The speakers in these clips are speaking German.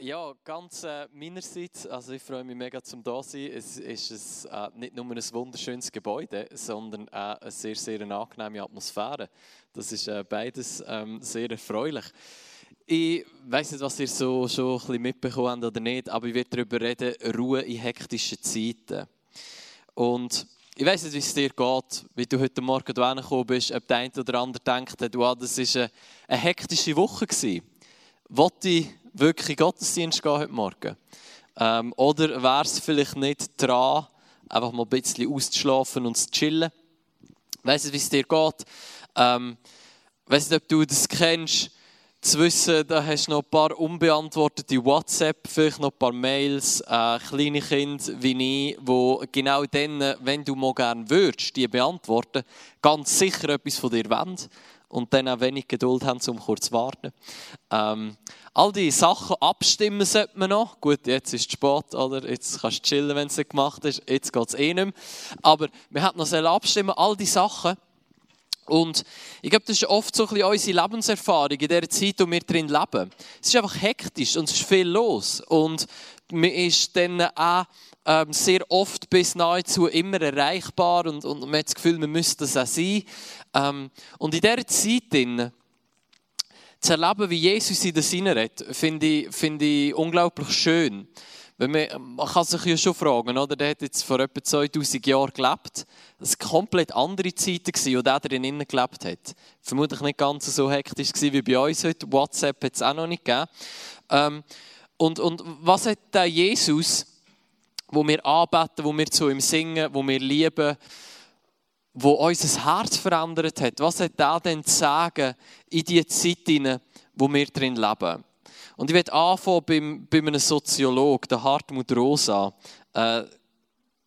ja, ganz äh, meinerseits, also ich freue mich mega zum da sein. Es ist ein, äh, nicht nur ein wunderschönes Gebäude, sondern auch eine sehr, sehr angenehme Atmosphäre. Das ist äh, beides ähm, sehr erfreulich. Ich weiß nicht, was ihr so schon ein bisschen mitbekommen habt oder nicht, aber ich werde darüber reden, Ruhe in hektischen Zeiten. Und ich weiß nicht, wie es dir geht, wie du heute Morgen hierher gekommen bist, ob der eine oder andere denkt, du, ah, das war eine, eine hektische Woche. Gewesen. Wollte wirklich Gottesdienst gehen heute Morgen? Ähm, oder wäre es vielleicht nicht dran, einfach mal ein bisschen auszuschlafen und zu chillen? Weiss nicht, wie es dir geht. Ähm, weiss nicht, ob du das kennst. Zu wissen, da hast du noch ein paar unbeantwortete WhatsApp, vielleicht noch ein paar Mails, äh, kleine Kinder wie ich, wo genau dann, wenn du mal gerne würdest, die beantworten, ganz sicher etwas von dir wollen und dann auch wenig Geduld haben, um kurz zu warten. Ähm, all die Sachen abstimmen sollte man noch. Gut, jetzt ist es spät, oder? Jetzt kannst du chillen, wenn es nicht gemacht ist. Jetzt geht es eh nicht mehr. Aber wir hätten noch abstimmen, all die Sachen. Und ich glaube, das ist oft so ein bisschen unsere Lebenserfahrung in der Zeit, in der wir drin leben. Es ist einfach hektisch und es ist viel los. Und man ist dann auch ähm, sehr oft bis nahezu immer erreichbar und, und man hat das Gefühl, man müsste das auch sein. Ähm, und in dieser Zeit drin, zu erleben, wie Jesus in das redet, finde ich, find ich unglaublich schön. Wenn man, man kann sich ja schon fragen, oder? der hat jetzt vor etwa 2000 Jahren gelebt. Das waren komplett andere Zeiten, wo der drinnen gelebt hat. Vermutlich nicht ganz so hektisch wie bei uns heute. WhatsApp hat es auch noch nicht gegeben. Ähm, und, und was hat der Jesus wo wir anbeten, wo wir zu ihm singen, wo wir lieben, wo unser Herz verändert hat. Was hat er denn zu sagen in die Zeit hinein, wo wir drin leben? Und ich werde anfangen beim, bei einem Soziologen, der Hartmut Rosa. Äh,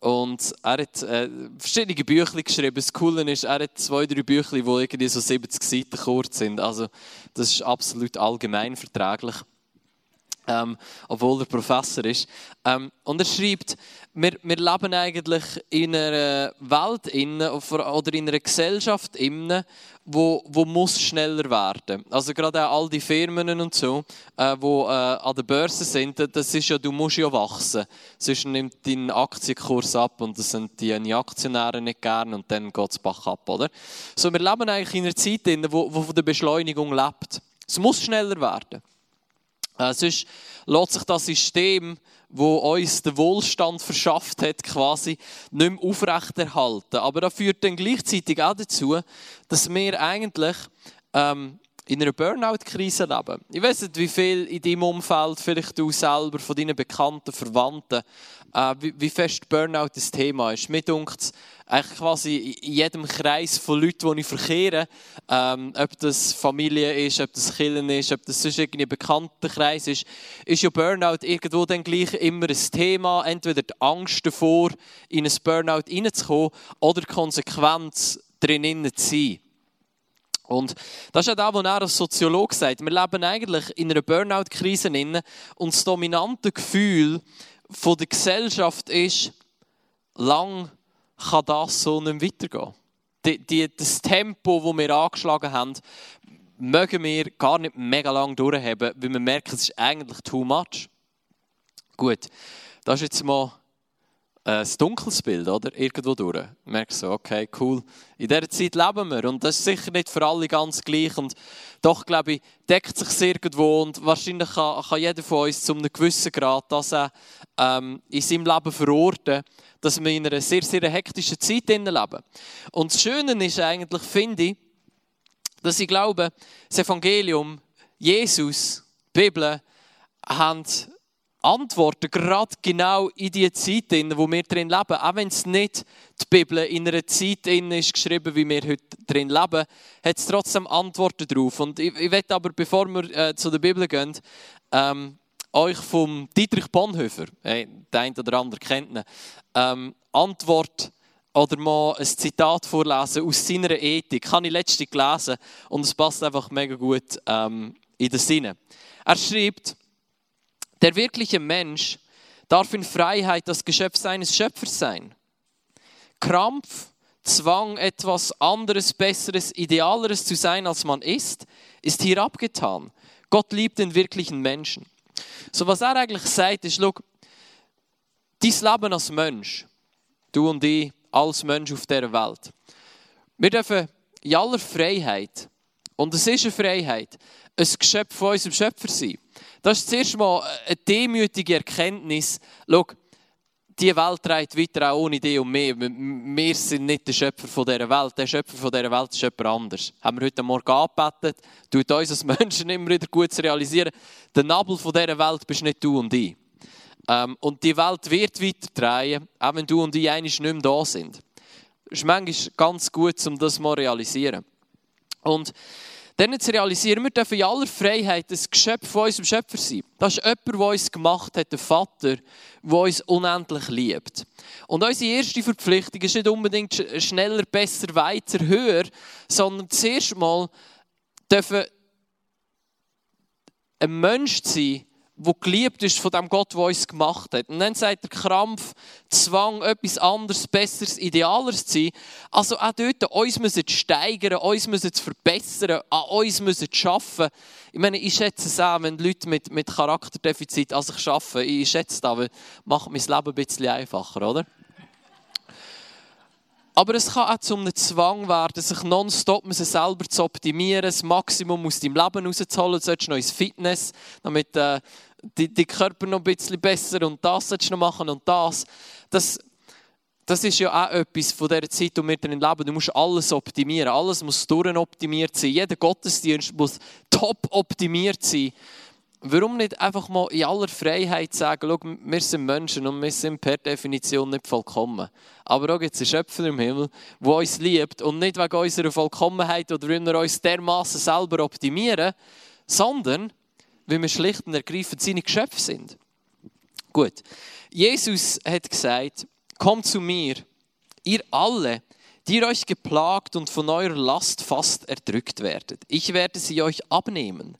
und er hat äh, verschiedene Bücher geschrieben. Das Coole ist, er hat zwei, drei Bücher, die irgendwie so 70 Seiten kurz sind. Also, das ist absolut allgemein verträglich ähm, obwohl er Professor ist. Ähm, und er schreibt, wir, wir leben eigentlich in einer Welt innen, oder in einer Gesellschaft innen, wo, wo muss schneller werden. Also gerade auch all die Firmen und so, äh, wo äh, an der Börse sind, das ist ja, du musst ja wachsen. Sonst nimmt dein Aktienkurs ab und das sind die Aktionäre nicht gern und dann geht es bach ab, oder? So, wir leben eigentlich in einer Zeit, innen, wo, wo von der Beschleunigung lebt. Es muss schneller werden. Äh, sonst lässt sich das System, wo uns den Wohlstand verschafft hat, quasi nicht mehr aufrechterhalten. Aber das führt dann gleichzeitig auch dazu, dass wir eigentlich ähm, in einer Burnout-Krise leben. Ich weiß nicht, wie viel in deinem Umfeld, vielleicht du selber, von deinen Bekannten, Verwandten, äh, wie, wie, fest Burnout das Thema ist. Mir dunkt eigentlich quasi in jedem Kreis von Leuten, die ich verkehre, ähm, ob das Familie ist, ob das Killen ist, ob das sonst irgendwie ein bekannter Kreis ist, ist ja Burnout irgendwo dann gleich immer ein Thema. Entweder die Angst davor, in ein Burnout reinzukommen oder die Konsequenz drinnen zu sein. Und das ist ja das, was er als Soziologe sagt. Wir leben eigentlich in einer Burnout-Krise und das dominante Gefühl von der Gesellschaft ist, lang kann das so nicht weitergehen. Die, die, das Tempo, das wir angeschlagen haben, mögen wir gar nicht mega lang durchhaben, weil wir merken, es ist eigentlich too much. Gut, das ist jetzt mal ein dunkles Bild, oder? Irgendwo durch. Du merkst so, okay, cool. In dieser Zeit leben wir und das ist sicher nicht für alle ganz gleich und doch, glaube ich, deckt sich irgendwo und wahrscheinlich kann, kann jeder von uns zu einem gewissen Grad das auch ähm, in seinem Leben verorten, dass wir in einer sehr, sehr hektischen Zeit leben. Und das Schöne ist eigentlich, finde ich, dass ich glaube, das Evangelium, Jesus, die Bibel, haben Antworten, gerade genau in die Zeit, in wo wir drin leben. Auch wenn es nicht die Bibel in einer Zeit ist geschrieben, wie wir heute drin leben, hat es trotzdem Antworten drauf. Und ich, ich werde aber, bevor wir äh, zu der Bibel gehen, ähm, euch vom Dietrich Bonhoeffer, äh, der eine oder andere kennt ihn, ähm, Antwort oder mal ein Zitat vorlesen aus seiner Ethik. Habe ich letztens gelesen und es passt einfach mega gut ähm, in den Sinne. Er schreibt, der wirkliche Mensch darf in Freiheit das Geschöpf seines Schöpfers sein. Krampf, Zwang, etwas anderes, Besseres, Idealeres zu sein, als man ist, ist hier abgetan. Gott liebt den wirklichen Menschen. So, was er eigentlich sagt, ist, schau, dein Leben als Mensch, du und ich, als Mensch auf dieser Welt, wir dürfen in aller Freiheit, und es ist eine Freiheit, ein Geschöpf von unserem Schöpfer sein. Das ist zuerst mal eine demütige Erkenntnis. Schau, die Welt trägt weiter auch ohne dich und mich. Wir sind nicht der Schöpfer dieser Welt. Der Schöpfer dieser Welt ist jemand anders. Haben wir heute Morgen angebetet, tut uns als Menschen immer wieder gut zu realisieren, der Nabel dieser Welt bist nicht du und ich. Ähm, und die Welt wird weiter drehen, auch wenn du und ich eigentlich nicht mehr da sind. Das ist manchmal ganz gut, um das mal zu realisieren. Und dann zu realisieren, wir dürfen in aller Freiheit ein Geschöpf von unserem Schöpfer sein. Das ist jemand, der uns gemacht hat, der Vater, der uns unendlich liebt. Und unsere erste Verpflichtung ist nicht unbedingt schneller, besser, weiter, höher, sondern zuerst mal dürfen ein Mensch sein, wo geliebt ist von dem Gott, der uns gemacht hat. Und dann sagt der Krampf, Zwang, etwas anderes, Besseres, Idealeres zu sein. Also auch dort, uns müssen steigern, uns müssen verbessern, an uns müssen arbeiten. Ich meine, ich schätze es auch, wenn Leute mit, mit Charakterdefizit an sich arbeiten. Ich schätze das, weil macht mein Leben ein bisschen einfacher, oder? Aber es kann auch zu einem Zwang werden, sich nonstop selber zu optimieren, das Maximum aus deinem Leben rauszuholen. Du solltest noch ins Fitness, damit äh, die Körper noch ein bisschen besser und das solltest du noch machen und das. Das, das ist ja auch etwas von dieser Zeit, wo wir drin leben. Du musst alles optimieren. Alles muss durchoptimiert sein. Jeder Gottesdienst muss top optimiert sein. Warum nicht einfach mal in aller Freiheit sagen, schau, wir sind Menschen und wir sind per Definition nicht vollkommen. Aber auch gibt es einen Schöpfer im Himmel, der uns liebt und nicht wegen unserer Vollkommenheit oder weil wir uns dermaßen selber optimieren, sondern weil wir schlicht und ergreifend seine Geschöpfe sind. Gut, Jesus hat gesagt, kommt zu mir, ihr alle, die euch geplagt und von eurer Last fast erdrückt werdet. Ich werde sie euch abnehmen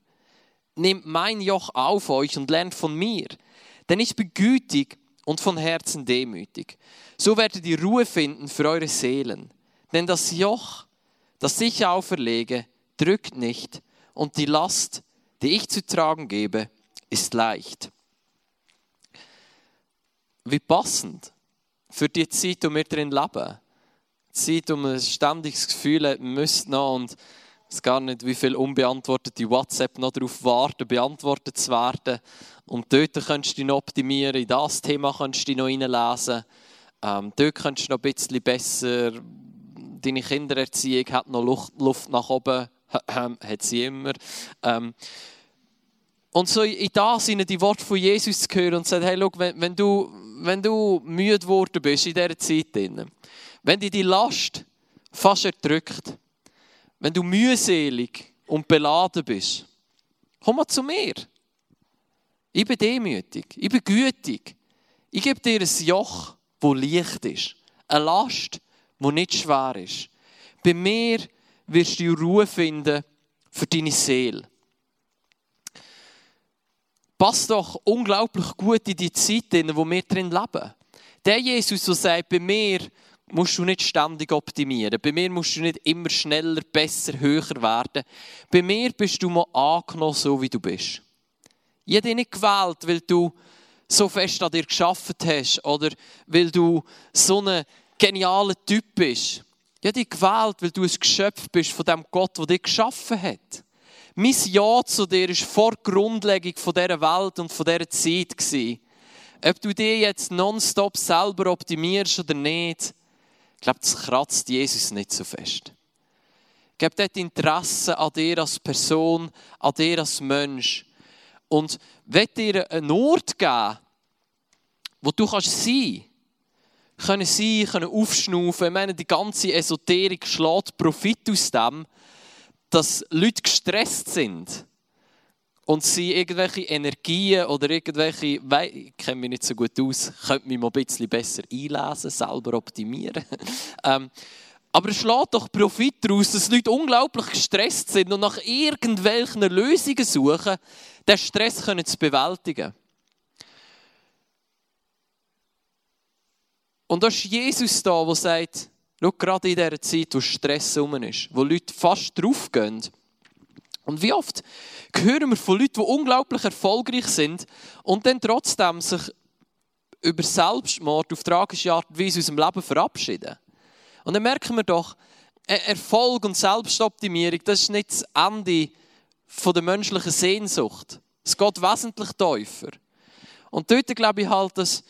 nehmt mein Joch auf euch und lernt von mir, denn ich bin gütig und von Herzen demütig. So werdet ihr Ruhe finden für eure Seelen. Denn das Joch, das ich auferlege, drückt nicht und die Last, die ich zu tragen gebe, ist leicht. Wie passend für die Zeit, in der wir drin leben. Die Zeit, man ein ständiges Gefühl hat, man noch weiß gar nicht, wie viele unbeantwortete WhatsApp noch darauf warten, beantwortet zu werden. Und dort kannst du dich noch optimieren, in das Thema kannst du dich noch reinlesen. Ähm, dort kannst du noch ein bisschen besser, deine Kindererziehung hat noch Luft, Luft nach oben, hat sie immer. Ähm, und so in das sind die Worte von Jesus zu hören und zu sagen, hey, schau, wenn, wenn, du, wenn du müde geworden bist in dieser Zeit, wenn dich die Last fast erdrückt, wenn du mühselig und beladen bist, komm mal zu mir. Ich bin demütig, ich bin gütig. Ich gebe dir ein Joch, wo leicht ist. Eine Last, wo nicht schwer ist. Bei mir wirst du Ruhe finden für deine Seele. Passt doch unglaublich gut in die Zeit, in der wir drin leben. Der Jesus, der sagt, bei mir musst du nicht ständig optimieren. Bei mir musst du nicht immer schneller, besser, höher werden. Bei mir bist du mal angenommen, so wie du bist. Ich habe dich nicht gewählt, weil du so fest an dir geschafft hast oder weil du so ein genialer Typ bist. Ich habe dich gewählt, weil du ein Geschöpf bist von dem Gott, der dich geschaffen hat. Mein Ja zu dir war vor Grundlegung von dieser Welt und dieser Zeit. Ob du dich jetzt nonstop selber optimierst oder nicht, ich glaube, das kratzt Jesus nicht so fest. Gib dort Interesse an dir als Person, an dir als Mensch. Und wird dir einen Ort geben, wo du kannst sein können sein, können aufschnaufen. Ich meine, die ganze Esoterik schlägt Profit aus dem, dass Leute gestresst sind und sie irgendwelche Energien oder irgendwelche, ich kenne mich nicht so gut aus, könnte mich mal ein bisschen besser einlesen, selber optimieren. ähm, aber es schlägt doch Profit daraus, dass Leute unglaublich gestresst sind und nach irgendwelchen Lösungen suchen, den Stress können zu bewältigen. Und da ist Jesus da, der sagt, schau, gerade in dieser Zeit, wo Stress rum ist, wo Leute fast draufgehen, Und wie oft hören wir von Leuten, die unglaublich erfolgreich sind und dann trotzdem sich über Selbstmord auf tragische Art und Weise aus dem Leben verabschieden. Und dann merken wir doch, e- Erfolg und Selbstoptimierung, das ist nicht das Ende der menschlichen Sehnsucht. Es geht wesentlich tiefer. Und dort glaube ich halt, dass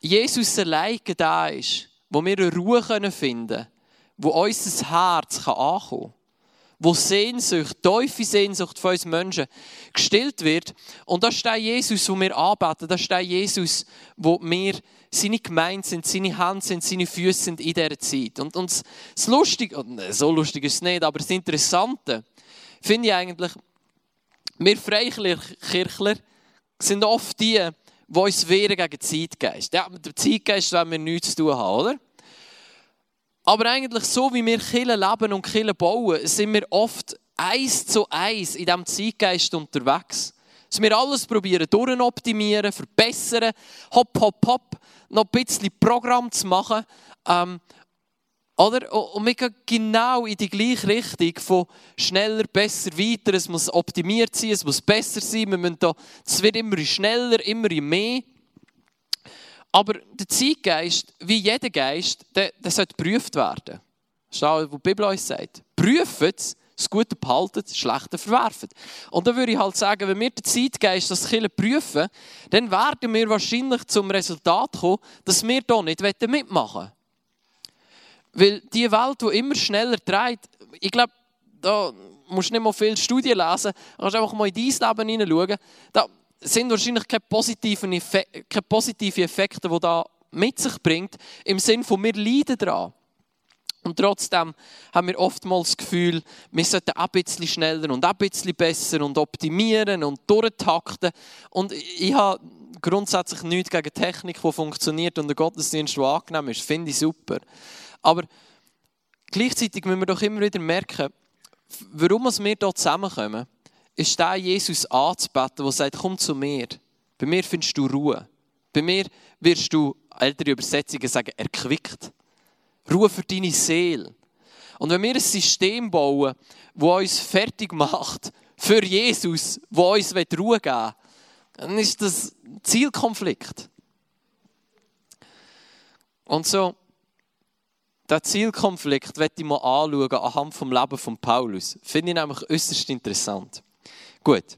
Jesus allein da ist, wo wir eine Ruhe finden können, wo unser Herz ankommen kann wo Sehnsucht, tiefe Sehnsucht von uns Menschen gestillt wird. Und das ist der Jesus, den wir anbeten. Das ist der Jesus, wo wir seine Gemeinde sind, seine Hände sind, seine Füße sind in dieser Zeit. Und, und das Lustige, so lustig ist es nicht, aber das Interessante finde ich eigentlich, wir Freikirchler sind oft die, die uns wehren gegen den Zeitgeist. Ja, mit dem Zeitgeist wollen wir nichts zu tun haben, oder? Aber eigentlich so, wie wir Kille leben und Kille bauen, sind wir oft eins zu eins in diesem Zeitgeist unterwegs. Dass wir alles probieren, durchoptimieren, verbessern, hopp, hopp, hopp, noch ein bisschen Programm zu machen. Ähm, oder? Und wir gehen genau in die gleiche Richtung von schneller, besser, weiter. Es muss optimiert sein, es muss besser sein. Wir müssen da, es wird immer schneller, immer mehr. Aber der Zeitgeist, wie jeder Geist, der, der sollte geprüft werden. Das ist das, was die Bibel uns sagt. Prüft es, das Gute behalten, das Schlechte verwerfen. Und da würde ich halt sagen, wenn wir den Zeitgeist, das Killen prüfen, dann werden wir wahrscheinlich zum Resultat kommen, dass wir hier nicht mitmachen wollen. Weil die Welt, die immer schneller dreht, ich glaube, da musst du nicht mal viele Studien lesen, du kannst einfach mal in dein Leben hineinschauen. Sind wahrscheinlich keine positiven, Effekte, keine positiven Effekte, die da mit sich bringt, im Sinne von wir leiden daran. Und trotzdem haben wir oftmals das Gefühl, wir sollten ein bisschen schneller und ein bisschen besser und optimieren und durchtakten. Und ich habe grundsätzlich nichts gegen Technik, die funktioniert und der Gottesdienst, der angenehm ist. Finde ich super. Aber gleichzeitig müssen wir doch immer wieder merken, warum wir hier zusammenkommen ist der Jesus anzubeten, der sagt, komm zu mir. Bei mir findest du Ruhe. Bei mir wirst du, ältere Übersetzungen sagen, erquickt. Ruhe für deine Seele. Und wenn wir ein System bauen, das uns fertig macht für Jesus, das uns Ruhe geben will, dann ist das ein Zielkonflikt. Und so, diesen Zielkonflikt möchte ich mal anschauen anhand vom Leben von Paulus. Finde ich nämlich äußerst interessant. Gut.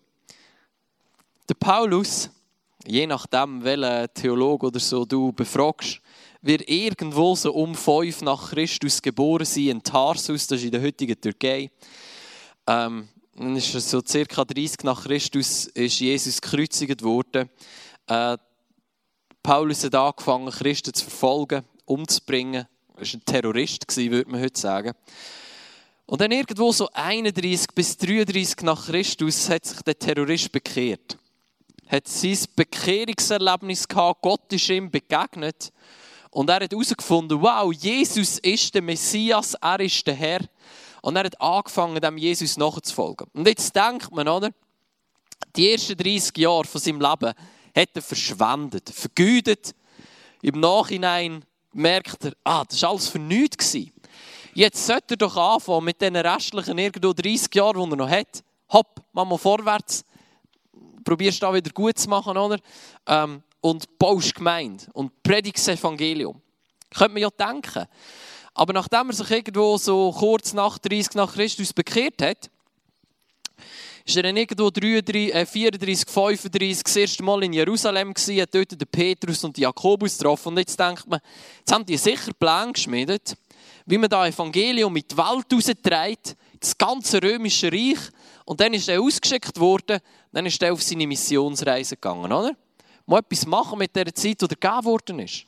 Der Paulus, je nachdem, welchen Theologe oder so du befragst, wird irgendwo so um 5 nach Christus geboren sein in Tarsus, das ist in der heutigen Türkei. Ähm, dann ist so circa 30 nach Christus ist Jesus gekreuzigt worden. Äh, Paulus hat angefangen, Christen zu verfolgen, umzubringen. Er war ein Terrorist, würde man heute sagen. Und dann irgendwo so 31 bis 33 nach Christus hat sich der Terrorist bekehrt. Hat sein Bekehrungserlebnis gehabt, Gott ist ihm begegnet. Und er hat herausgefunden, wow, Jesus ist der Messias, er ist der Herr. Und er hat angefangen, dem Jesus nachzufolgen. Und jetzt denkt man, oder? Die ersten 30 Jahre von seinem Leben hat er verschwendet, vergütet. Im Nachhinein merkt er, ah, das war alles für nichts. Jetzt sollte er doch anfangen mit den restlichen irgendwo 30 Jahren, die er noch hat. Hopp, mach mal vorwärts. Probierst da wieder gut zu machen, oder? Ähm, und baust Gemeinde und predigst das Evangelium. Könnte man ja denken. Aber nachdem er sich irgendwo so kurz nach 30 nach Christus bekehrt hat, ist er dann irgendwo 33, äh, 34, 35 das erste Mal in Jerusalem gewesen, hat dort den Petrus und Jakobus getroffen. Und jetzt denkt man, jetzt haben die sicher Pläne geschmiedet wie man das Evangelium mit die Welt rausträgt, das ganze römische Reich. Und dann ist er ausgeschickt worden, dann ist er auf seine Missionsreise gegangen, oder? Mal etwas machen mit der Zeit, die er gegeben worden ist.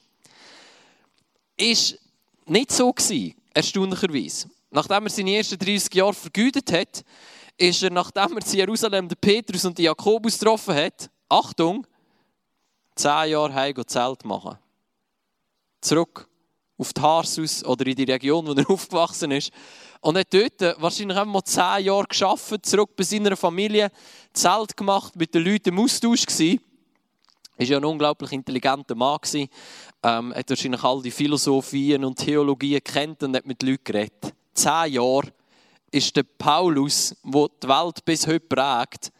Ist nicht so gewesen, erstaunlicherweise. Nachdem er seine ersten 30 Jahre vergütet hat, ist er, nachdem er in Jerusalem den Petrus und den Jakobus getroffen hat, Achtung, 10 Jahre heim Zelt machen. Zurück auf Tarsus oder in die Region, wo er aufgewachsen ist. Und hat dort wahrscheinlich einfach mal zehn Jahre geschafft, zurück bei seiner Familie, Zelt gemacht, mit den Leuten im Austausch gewesen. War ja ein unglaublich intelligenter Mann. Er Ähm, hat wahrscheinlich all die Philosophien und Theologien kennt und hat mit Leuten geredet. Zehn Jahre ist der Paulus, der die Welt bis heute prägt,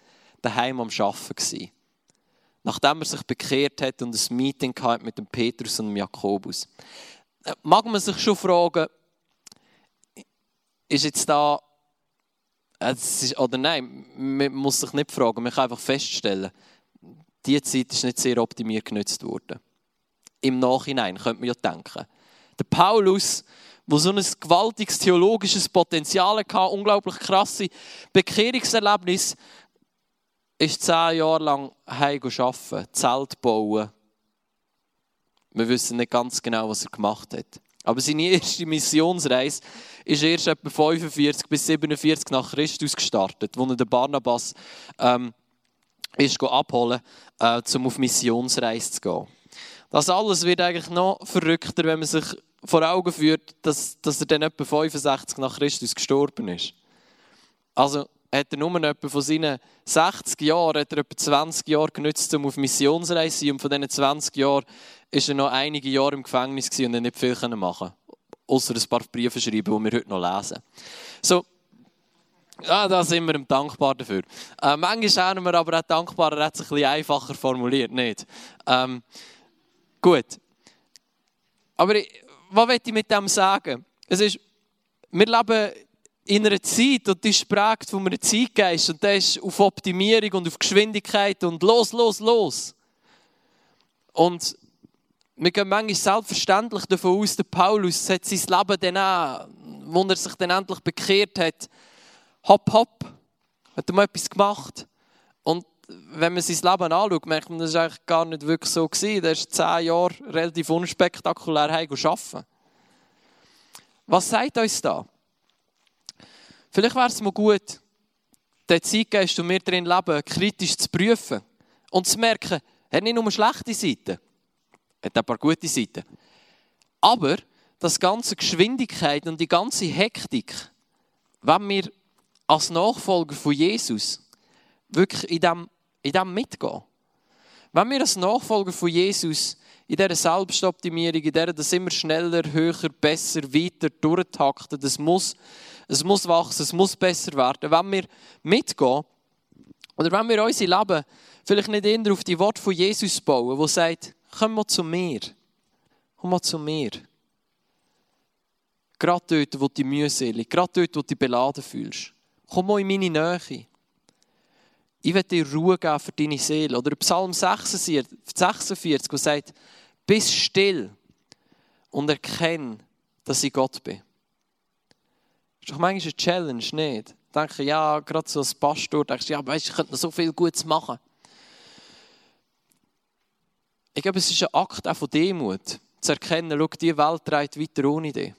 daheim am Arbeiten gewesen. Nachdem er sich bekehrt hat und ein Meeting hatte mit dem Petrus und dem Jakobus. Mag man sich schon fragen, ist jetzt da, äh, ist, oder nein, man muss sich nicht fragen, man kann einfach feststellen, diese Zeit ist nicht sehr optimiert genutzt worden. Im Nachhinein könnte man ja denken. Der Paulus, der so ein gewaltiges theologisches Potenzial hatte, unglaublich krasse Bekehrungserlebnis, ist zehn Jahre lang heim arbeiten, Zelt bauen. Wir wissen nicht ganz genau, was er gemacht hat. Aber seine erste Missionsreise ist erst etwa 45 bis 47 nach Christus gestartet, wo er den Barnabas ähm, ist abholen, äh, um auf Missionsreise zu gehen. Das alles wird eigentlich noch verrückter, wenn man sich vor Augen führt, dass, dass er dann etwa 65 nach Christus gestorben ist. Also hat er nur etwa von seinen 60 Jahren, hat er etwa 20 Jahre genutzt, um auf Missionsreise zu sein. Und von diesen 20 Jahren war er noch einige Jahre im Gefängnis und er nicht viel machen Außer ein paar Briefe schreiben, die wir heute noch lesen. So, ja, da sind wir ihm dankbar dafür. Äh, manchmal haben wir aber auch dankbar, er hat es ein bisschen einfacher formuliert, nicht? Ähm, gut. Aber ich, was will ich mit dem sagen? Es ist, wir leben in einer Zeit, und die ist prägt von einem Zeitgeist, und der ist auf Optimierung und auf Geschwindigkeit und los, los, los. Und wir gehen manchmal selbstverständlich davon aus, der Paulus hat sein Leben dann auch, wo er sich dann endlich bekehrt hat, hopp, hopp, hat er mal etwas gemacht. Und wenn man sein Leben anschaut, merkt man, das war eigentlich gar nicht wirklich so. Gewesen. Er ist zehn Jahre relativ unspektakulär arbeiten. Was sagt uns da? Vielleicht wäre es mal gut, den Zeitgeist, den wir drin leben, kritisch zu prüfen und zu merken, er hat nicht nur schlechte Seiten, er hat ein paar gute Seiten. Aber das ganze Geschwindigkeit und die ganze Hektik, wenn wir als Nachfolger von Jesus wirklich in dem, in dem mitgehen. Wenn wir als Nachfolger von Jesus in dieser Selbstoptimierung, in dieser das immer schneller, höher, besser, weiter durchtakten, das muss, es muss wachsen, es muss besser werden. Wenn wir mitgehen, oder wenn wir unser Leben vielleicht nicht eher auf die Worte von Jesus bauen, wo sagt, komm mal zu mir, komm mal zu mir. Gerade dort, wo du mühselig, gerade dort, wo du dich beladen fühlst. Komm mal in meine Nähe. Ich will dir Ruhe geben für deine Seele. Oder Psalm 46, 46 wo sagt, bist still und erkenne, dass ich Gott bin. Das ist doch manchmal eine Challenge, nicht? Ich denke, ja, gerade so als Pastor, denkst du, ja, weißt, ich könnte noch so viel Gutes machen. Ich glaube, es ist ein Akt auch von Demut, zu erkennen, schau, die Welt dreht weiter ohne dich.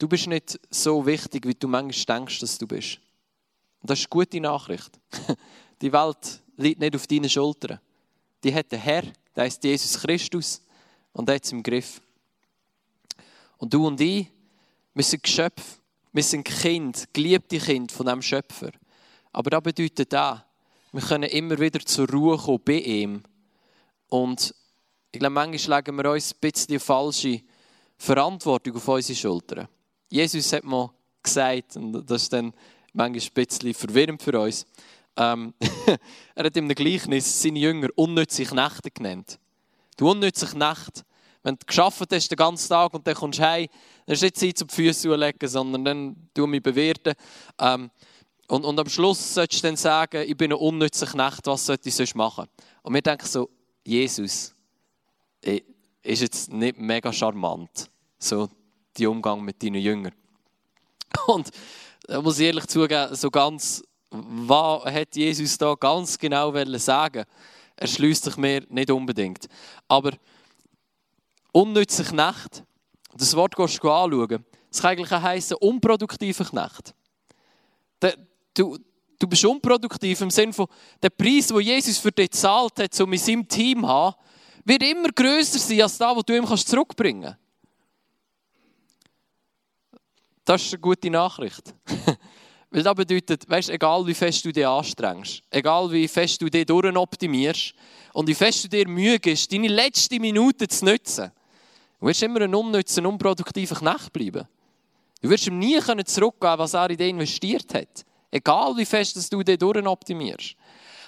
Du bist nicht so wichtig, wie du manchmal denkst, dass du bist. Und das ist eine gute Nachricht. Die Welt liegt nicht auf deinen Schultern. Die hat der Herr, der heißt Jesus Christus, und er hat es im Griff. Und du und ich, wir sind Geschöpf, wir sind Kind, geliebte Kind von diesem Schöpfer. Aber das bedeutet auch, wir können immer wieder zur Ruhe kommen bei ihm. Und ich glaube, manchmal legen wir uns ein bisschen falsche Verantwortung auf unsere Schultern. Jesus hat mal gesagt, und das ist dann manchmal ein bisschen verwirrend für uns, ähm, er hat im Gleichnis seine Jünger unnützige Nächte genannt. Du unnützige Nacht. Wenn du geschafft hast den ganzen Tag und dann kommst du heim, dann ist nicht Zeit, zum Füße zu legen, sondern dann tu mich bewerten. Ähm, und, und am Schluss solltest du dann sagen, ich bin eine unnützige Nacht, was sollte ich sonst machen? Und wir denken so, Jesus ist jetzt nicht mega charmant, so die Umgang mit deinen Jüngern. Und da muss ich ehrlich zugeben, so ganz, was hat Jesus da ganz genau sagen Er schließt sich mir nicht unbedingt. Aber unnützliche Nacht, das Wort gehst du anschauen, das kann eigentlich heissen, unproduktive Knecht. Du, du bist unproduktiv im Sinne von, der Preis, den Jesus für dich gezahlt hat, um in seinem Team zu haben, wird immer grösser sein als das, was du ihm zurückbringen kannst. Das ist eine gute Nachricht. Weil das bedeutet, weißt, egal wie fest du dich anstrengst, egal wie fest du dich durchoptimierst und wie fest du dir Mühe gibst, deine letzte Minute zu nutzen, du wirst immer ein unnützer, unproduktiver Knecht bleiben. Du wirst ihm nie zurückgeben was er in dich investiert hat. Egal wie fest du dich optimierst.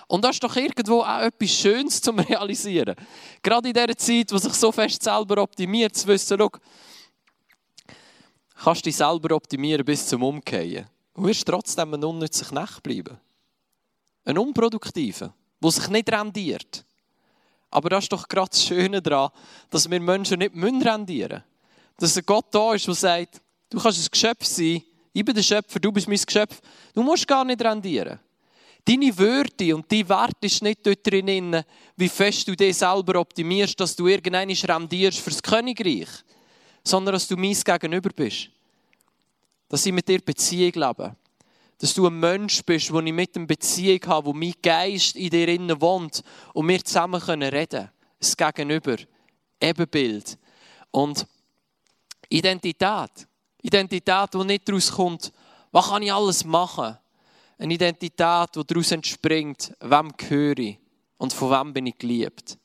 Und das ist doch irgendwo auch etwas Schönes zum Realisieren. Gerade in dieser Zeit, wo sich so fest selber optimiert, zu wissen, schau, kannst du dich selber optimieren bis zum Umkehren. Du wirst trotzdem ein unnützer Knecht bleiben. Ein unproduktiver, der sich nicht rendiert. Aber das ist doch gerade das Schöne daran, dass wir Menschen nicht rendieren müssen. Dass ein Gott da ist, der sagt, du kannst ein Geschöpf sein, ich bin der Schöpfer, du bist mein Geschöpf. Du musst gar nicht rendieren. Deine Würde und dein Wert ist nicht dort drin, wie fest du dich selber optimierst, dass du irgendeinen rendierst fürs Königreich, sondern dass du mein Gegenüber bist. Dass ich mit dir Beziehung lebe. Dass du ein Mensch bist, wo ich mit einem Beziehung habe, wo mein Geist in dir innen wohnt und wir zusammen können reden. Das Gegenüber. Ebenbild. Und Identität. Identität, die nicht daraus kommt, was kann ich alles machen? Eine Identität, die daraus entspringt, wem gehöre ich und von wem bin ich geliebt.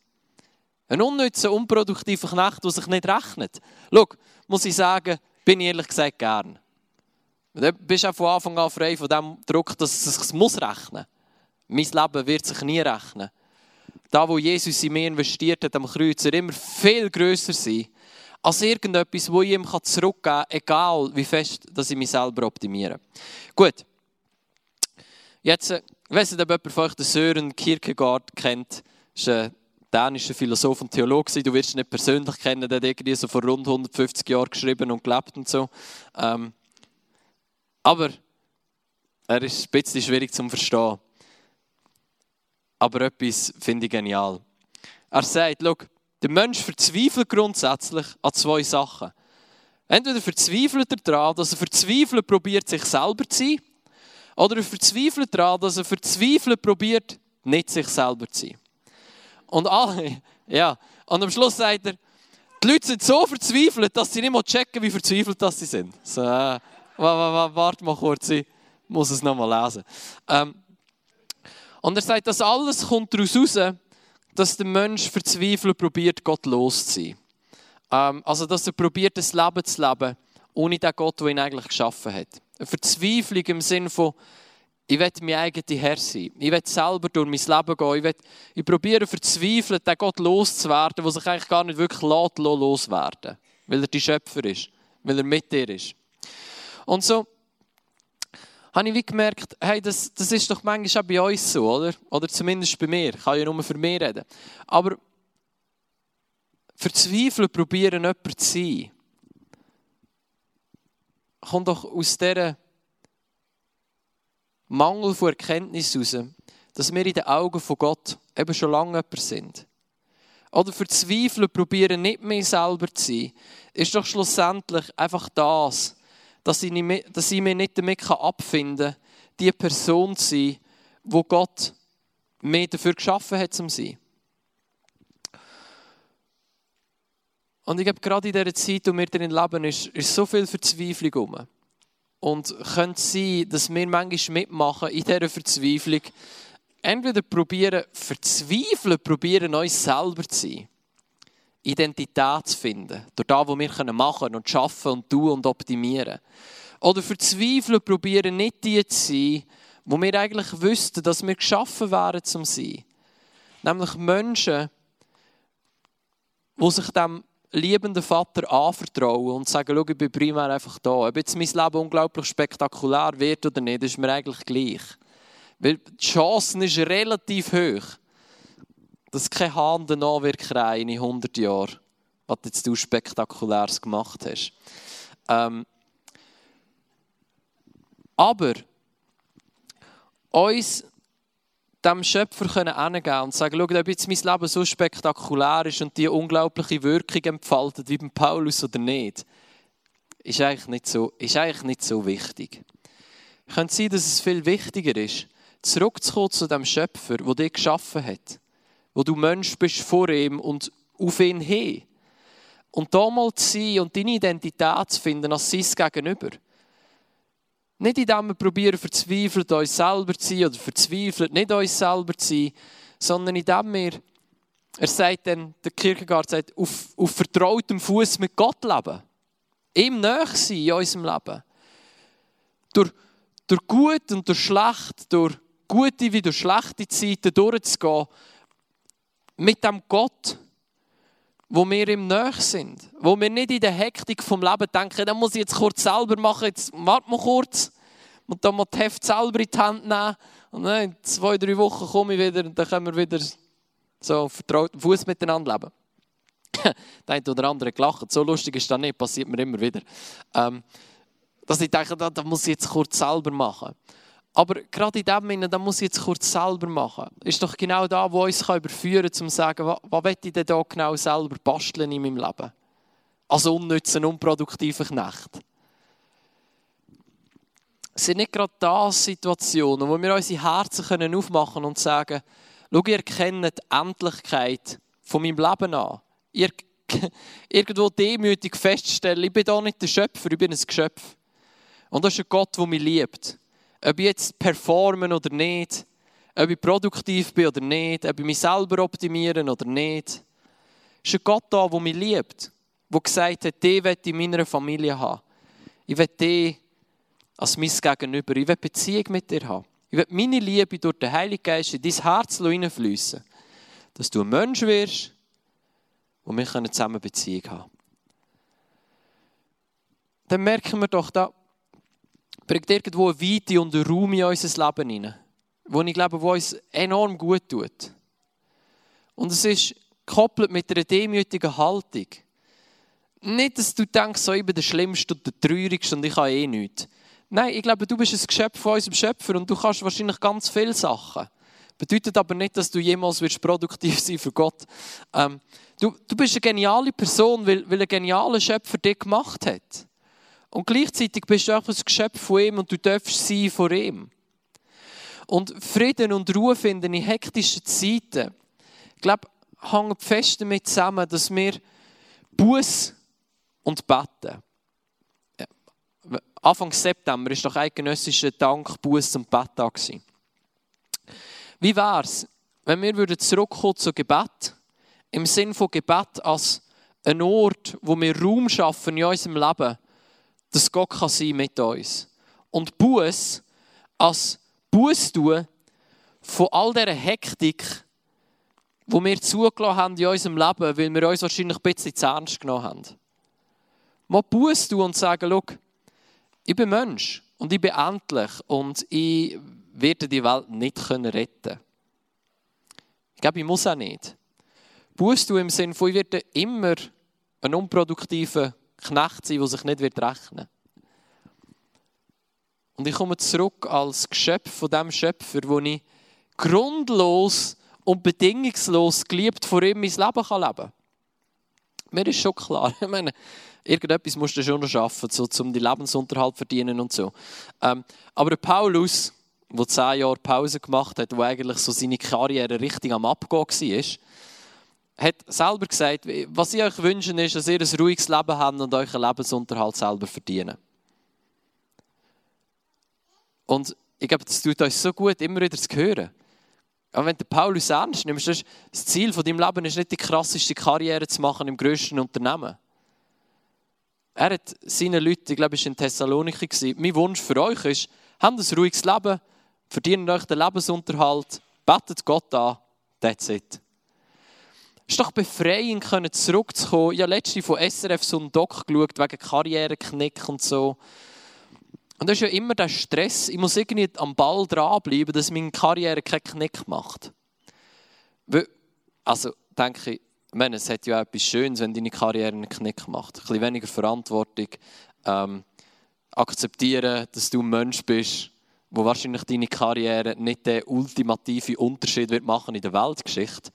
Ein unnützer, unproduktiver Knecht, der sich nicht rechnet. Schau, muss ich sagen, bin ich ehrlich gesagt gern. Du bist auch von Anfang an frei von dem Druck, dass es sich muss rechnen muss. Mein Leben wird sich nie rechnen. Da, wo Jesus in mir investiert hat am Kreuz, er immer viel grösser sein als irgendetwas, wo ich ihm zurückgeben kann, egal wie fest dass ich mich selber optimiere. Gut. Jetzt, äh, ich weiß nicht, ob jemand von euch den Sören Kierkegaard kennt. Das ist ein dänischer Philosoph und Theologe. Du wirst ihn nicht persönlich kennen, der hat irgendwie so vor rund 150 Jahren geschrieben und gelebt und so. Ähm, aber er ist ein bisschen schwierig zu verstehen. Aber etwas finde ich genial. Er sagt, schau, der Mensch verzweifelt grundsätzlich an zwei Sachen. Entweder verzweifelt er daran, dass er verzweifelt probiert, sich selber zu sein, oder er verzweifelt daran, dass er verzweifelt probiert, nicht sich selber zu sein. Und, alle, ja, und am Schluss sagt er, die Leute sind so verzweifelt, dass sie nicht mal checken, wie verzweifelt das sie sind. So, äh, warte mal kurz, ich muss es nochmal lesen. Ähm, und er sagt, das alles kommt daraus heraus, dass der Mensch verzweifelt probiert, Gott loszuziehen. Ähm, also, dass er probiert, das Leben zu leben, ohne den Gott, der ihn eigentlich geschaffen hat. Eine Verzweiflung im Sinne von, ich will mein eigener Herr sein. Ich will selber durch mein Leben gehen. Ich, will, ich probiere verzweifelt, den Gott loszuwerden, der sich eigentlich gar nicht wirklich lässt, loswerden Weil er die Schöpfer ist. Weil er mit dir ist. Und so habe ich wie gemerkt, hey, das, das ist doch manchmal auch bei uns so, oder? Oder zumindest bei mir. Ich kann ja nur für mich reden. Aber verzweifeln, probieren, jemand zu sein, kommt doch aus dieser Mangel von Erkenntnis heraus, dass wir in den Augen von Gott eben schon lange jemand sind. Oder verzweifeln, probieren nicht mehr selber zu sein, ist doch schlussendlich einfach das, dass ich, nicht, dass ich mich nicht damit abfinden kann, die Person zu sein, wo Gott mir dafür geschaffen hat, zum sein. Und ich glaube, gerade in dieser Zeit, in der wir drin leben, ist, ist so viel Verzweiflung um. Und könnte sein, dass wir manchmal mitmachen in dieser Verzweiflung. Entweder probieren, verzweifeln, probieren, uns selber zu sein. Identität zu finden. Durch das, was wir machen und schaffen und tun und optimieren. Oder verzweifeln, probieren nicht die zu sein, wo wir eigentlich wüssten, dass wir geschaffen wären zum sein. Nämlich Menschen, die sich dem liebenden Vater anvertrauen und sagen, schau, ich bin primär einfach da. Ob jetzt mein Leben unglaublich spektakulär wird oder nicht, ist mir eigentlich gleich. Weil die Chance ist relativ hoch dass kein Hahn danach wird in 100 Jahren, was jetzt du Spektakuläres gemacht hast. Ähm, aber uns dem Schöpfer können und sagen, schau, ob jetzt mein Leben so spektakulär ist und die unglaubliche Wirkung entfaltet, wie beim Paulus oder nicht, ist eigentlich nicht so, ist eigentlich nicht so wichtig. Könnte sein, dass es viel wichtiger ist, zurückzukommen zu dem Schöpfer, der dich geschaffen hat wo du Mensch bist vor ihm und auf ihn hin. Und da mal zu sein und deine Identität zu finden als sein Gegenüber. Nicht indem wir probieren, verzweifelt uns selber zu sein oder verzweifelt nicht uns selber zu sein, sondern indem wir, er sagt dann, der Kierkegaard sagt, auf, auf vertrautem Fuß mit Gott leben. ihm näher sein in unserem Leben. Durch, durch gut und durch schlecht, durch gute wie durch schlechte Zeiten durchzugehen, mit dem Gott, wo wir ihm näher sind. Wo wir nicht in der Hektik vom Leben denken, dann muss ich jetzt kurz selber machen, jetzt warte mal kurz und dann mal die Heft selber in die Hand nehmen und dann in zwei, drei Wochen komme ich wieder und dann können wir wieder so vertraut Fuß miteinander leben. der eine oder andere gelacht. So lustig ist das nicht, passiert mir immer wieder. Ähm, dass ich denke, das, das muss ich jetzt kurz selber machen. Aber gerade in dem Sinne, da muss ich jetzt kurz selber machen. Ist doch genau da, wo uns überführen kann, um zu sagen, was, was will ich denn da genau selber basteln in meinem Leben? Als unnützen, unproduktiven Knecht. Es sind nicht gerade das Situationen, wo wir unsere Herzen aufmachen können und sagen, schau, ihr kennt die Endlichkeit von meinem Leben an. Ihr irgendwo demütig feststellen, ich bin da nicht der Schöpfer, ich bin ein Geschöpf. Und das ist ein Gott, der mich liebt. Ob ich jetzt performen oder nicht, ob ich produktiv bin oder nicht, ob ich mich selber optimieren oder nicht. Es ist ein Gott da, der mich liebt, der gesagt hat, die will ich in meiner Familie haben. Ich will die als mein Gegenüber. Ich will Beziehung mit dir haben. Ich will meine Liebe durch den Heiligen Geist in dein Herz hineinfließen. Dass du ein Mensch wirst, wo wir zusammen Beziehung haben Dann merken wir doch, da bringt irgendwo eine Weite und einen Raum in unser Leben hinein, wo ich glaube, wo uns enorm gut tut. Und es ist gekoppelt mit einer demütigen Haltung. Nicht, dass du denkst, so, ich bin der Schlimmste und der Traurigste und ich habe eh nichts. Nein, ich glaube, du bist ein Geschöpf von unserem Schöpfer und du kannst wahrscheinlich ganz viele Sachen. Bedeutet aber nicht, dass du jemals wirst produktiv sein für Gott. Ähm, du, du bist eine geniale Person, weil, weil ein genialer Schöpfer dich gemacht hat. Und gleichzeitig bist du auch ein Geschöpf von ihm und du darfst sein vor ihm. Und Frieden und Ruhe finden in hektischen Zeiten, ich glaube, hängen fest damit zusammen, dass wir Buß und beten. Anfang September war doch eidgenössischer Dank, Buß und Betttag. Wie wäre es, wenn wir zurückkommen zu Gebet, im Sinn von Gebet als ein Ort, wo wir Raum schaffen in unserem Leben, dass Gott kann sein mit uns. Und Buß als Buß tun von all dieser Hektik, wo wir zugelassen haben in unserem Leben, weil wir uns wahrscheinlich ein bisschen zu ernst genommen haben. Mal Buß tun und sagen, schau, ich bin Mensch und ich bin endlich und ich werde die Welt nicht retten können. Ich glaube, ich muss auch nicht. Buß du im Sinne von, ich werde immer ein unproduktiver Knecht sein, der sich nicht rechnen wird. Und ich komme zurück als Geschöpf von dem Schöpfer, wo ich grundlos und bedingungslos geliebt vor ihm mein Leben leben kann. Mir ist schon klar, ich meine, irgendetwas musst du schon noch arbeiten, so, um den Lebensunterhalt zu verdienen und so. Ähm, aber Paulus, der zehn Jahre Pause gemacht hat, wo eigentlich so seine Karriere richtig am Abgehen war, hat selber gesagt, was ich euch wünsche, ist, dass ihr ein ruhiges Leben habt und euren Lebensunterhalt selber verdienen. Und ich glaube, das tut euch so gut, immer wieder zu hören. Aber wenn du Paulus ernst nimmst, das Ziel von deinem Leben ist nicht die krasseste Karriere zu machen im grössten Unternehmen. Er hat seinen Leuten, ich glaube, es war in Thessaloniki, mein Wunsch für euch ist, habt ein ruhiges Leben, verdient euch den Lebensunterhalt, betet Gott an, that's it. Es ist doch befreiend, zurückzukommen. Ich habe letztens von SRF so einen Doc geschaut, wegen Karriereknick und so. Und das ist ja immer der Stress. Ich muss irgendwie am Ball dranbleiben, dass meine Karriere keinen Knick macht. Also, denke ich, ich meine, es hat ja etwas Schönes, wenn deine Karriere einen Knick macht. Ein bisschen weniger Verantwortung. Ähm, akzeptieren, dass du ein Mensch bist, wo wahrscheinlich deine Karriere nicht den ultimativen Unterschied wird machen in der Weltgeschichte.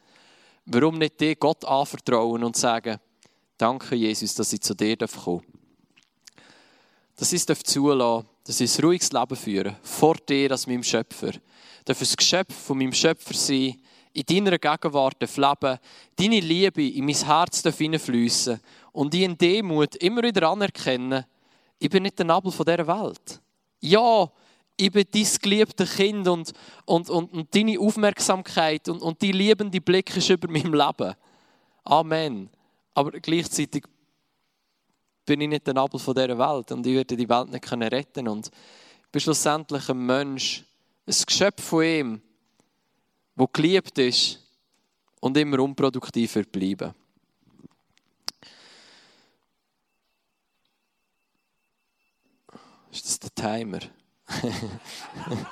Warum nicht dir Gott anvertrauen und sagen, danke Jesus, dass ich zu dir kommen darf. Dass ich es zulassen dass ich ein ruhiges Leben führe, vor dir als meinem Schöpfer. Ich darf ein Geschöpf von meinem Schöpfer sein, in deiner Gegenwart leben, deine Liebe in mein Herz hineinfließen und die in Demut immer wieder anerkennen, ich bin nicht der Nabel dieser Welt. Ja, ich bin dein geliebtes Kind und, und, und, und deine Aufmerksamkeit und, und die liebende Blick ist über meinem Leben. Amen. Aber gleichzeitig bin ich nicht der Nabel von dieser Welt und ich werde die Welt nicht retten können. Und ich bin schlussendlich ein Mensch, ein Geschöpf von ihm, wo geliebt ist und immer unproduktiv wird bleiben. Ist das der Timer? Ein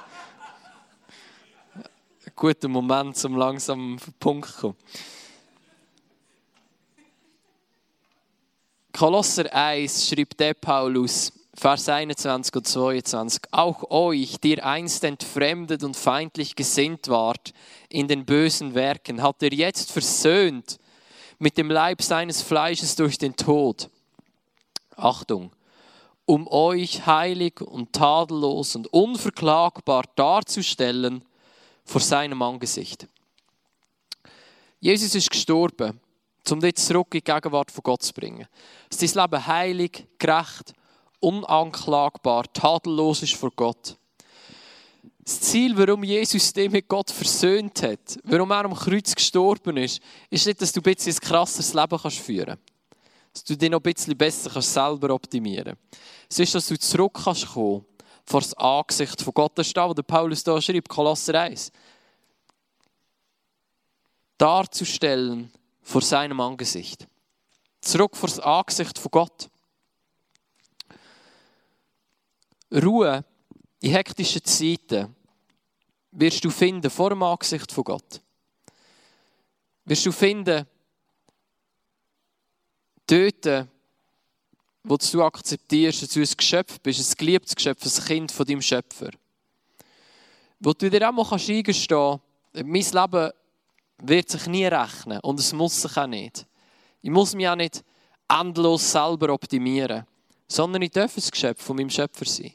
guter Moment, um langsam auf den Punkt zu kommen. Kolosser 1 schreibt der Paulus, Vers 21 und 22. Auch euch, die ihr einst entfremdet und feindlich gesinnt wart in den bösen Werken, hat er jetzt versöhnt mit dem Leib seines Fleisches durch den Tod. Achtung, um euch heilig und tadellos und unverklagbar darzustellen vor seinem Angesicht. Jesus ist gestorben, um dich zurück in die Gegenwart von Gott zu bringen. Dass dein Leben heilig, gerecht unanklagbar, tadellos ist vor Gott. Das Ziel, warum Jesus dich mit Gott versöhnt hat, warum er am Kreuz gestorben ist, ist nicht, dass du ein bisschen ein krasses Leben kannst führen kannst. Dass du dich noch ein bisschen besser kannst selber optimieren Es ist, dass du zurück kannst kommen vor das Angesicht von Gott. Da, wo der Paulus da schreibt, Kolosser 1. Darzustellen vor seinem Angesicht. Zurück vor das Angesicht von Gott. Ruhe in hektischen Zeiten wirst du finden vor dem Angesicht von Gott. Wirst du finden, dort, wo du akzeptierst, dass du ein Geschöpf bist, ein geliebtes Geschöpf, ein Kind von deinem Schöpfer. Wo du dir auch mal eingestehen kannst, mein Leben wird sich nie rechnen und es muss sich auch nicht. Ich muss mich auch nicht endlos selber optimieren sondern ich darf ein Geschöpf von meinem Schöpfer sein.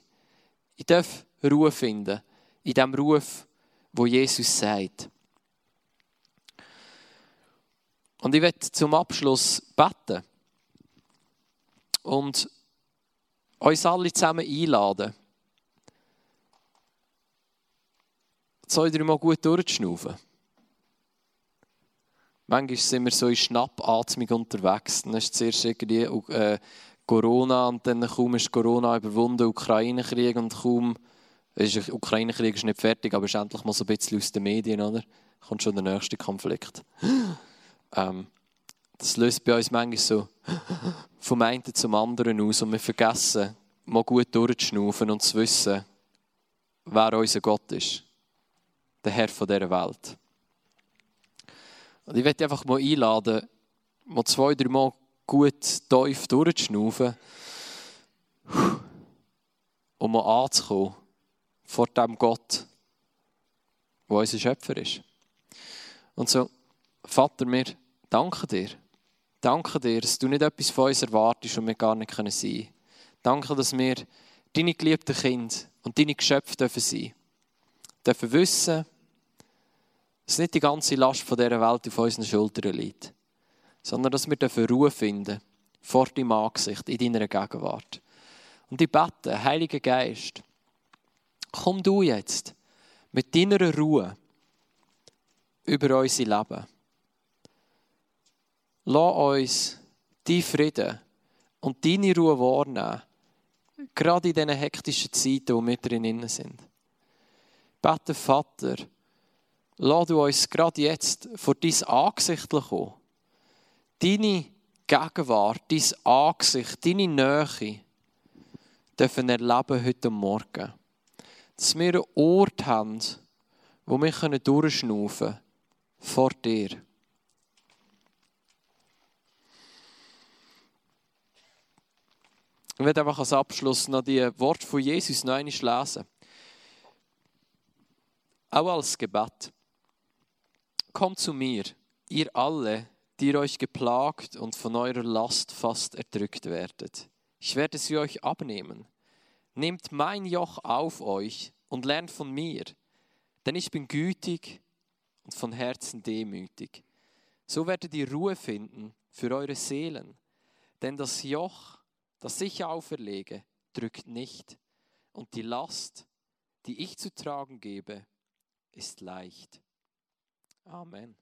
Ich darf Ruhe finden in dem Ruf, wo Jesus sagt. Und ich werde zum Abschluss beten und uns alle zusammen einladen, zwei, drei Mal gut durchzuschnaufen. Manchmal sind wir so in Schnappatmung unterwegs. Dann ist zuerst irgendwie äh, Corona und dann kaum ist Corona überwunden, Ukraine-Krieg und kaum, Ukraine-Krieg ist nicht fertig, aber ist endlich mal so ein bisschen aus den Medien, oder? Kommt schon der nächste Konflikt. ähm, das löst bei uns manchmal so vom einen zum anderen aus und wir vergessen, mal gut durchzuschnaufen und zu wissen, wer unser Gott ist. Der Herr von dieser Welt. Und ich möchte einfach mal einladen, mal zwei, drei Mal gut tief durchzuschnaufen, um mal anzukommen vor dem Gott, der unser Schöpfer ist. Und so, Vater, wir danken dir. Danke dir, dass du nicht etwas von uns erwartest und wir gar nicht sein können. Danke, dass wir deine geliebten Kinder und deine Geschöpfe dürfen sein dürfen. wissen, dass nicht die ganze Last von dieser Welt auf unseren Schultern liegt sondern dass wir Ruhe finden vor deinem Angesicht, in deiner Gegenwart. Und ich bete, Heiliger Geist, komm du jetzt mit deiner Ruhe über unser Leben. Lass uns deinen Frieden und deine Ruhe wahrnehmen, gerade in diesen hektischen Zeiten, wo wir drin sind. Bete, Vater, lass du uns gerade jetzt vor dein Angesicht kommen deine Gegenwart, dein Angesicht, deine Nähe dürfen erleben heute Morgen. Dass wir einen Ort haben, wo wir durchschnaufen können vor dir. Ich werde einfach als Abschluss noch die Worte von Jesus noch einmal lesen. Auch als Gebet. Kommt zu mir, ihr alle, die euch geplagt und von eurer Last fast erdrückt werdet. Ich werde sie euch abnehmen. Nehmt mein Joch auf euch und lernt von mir, denn ich bin gütig und von Herzen demütig. So werdet ihr Ruhe finden für eure Seelen, denn das Joch, das ich auferlege, drückt nicht, und die Last, die ich zu tragen gebe, ist leicht. Amen.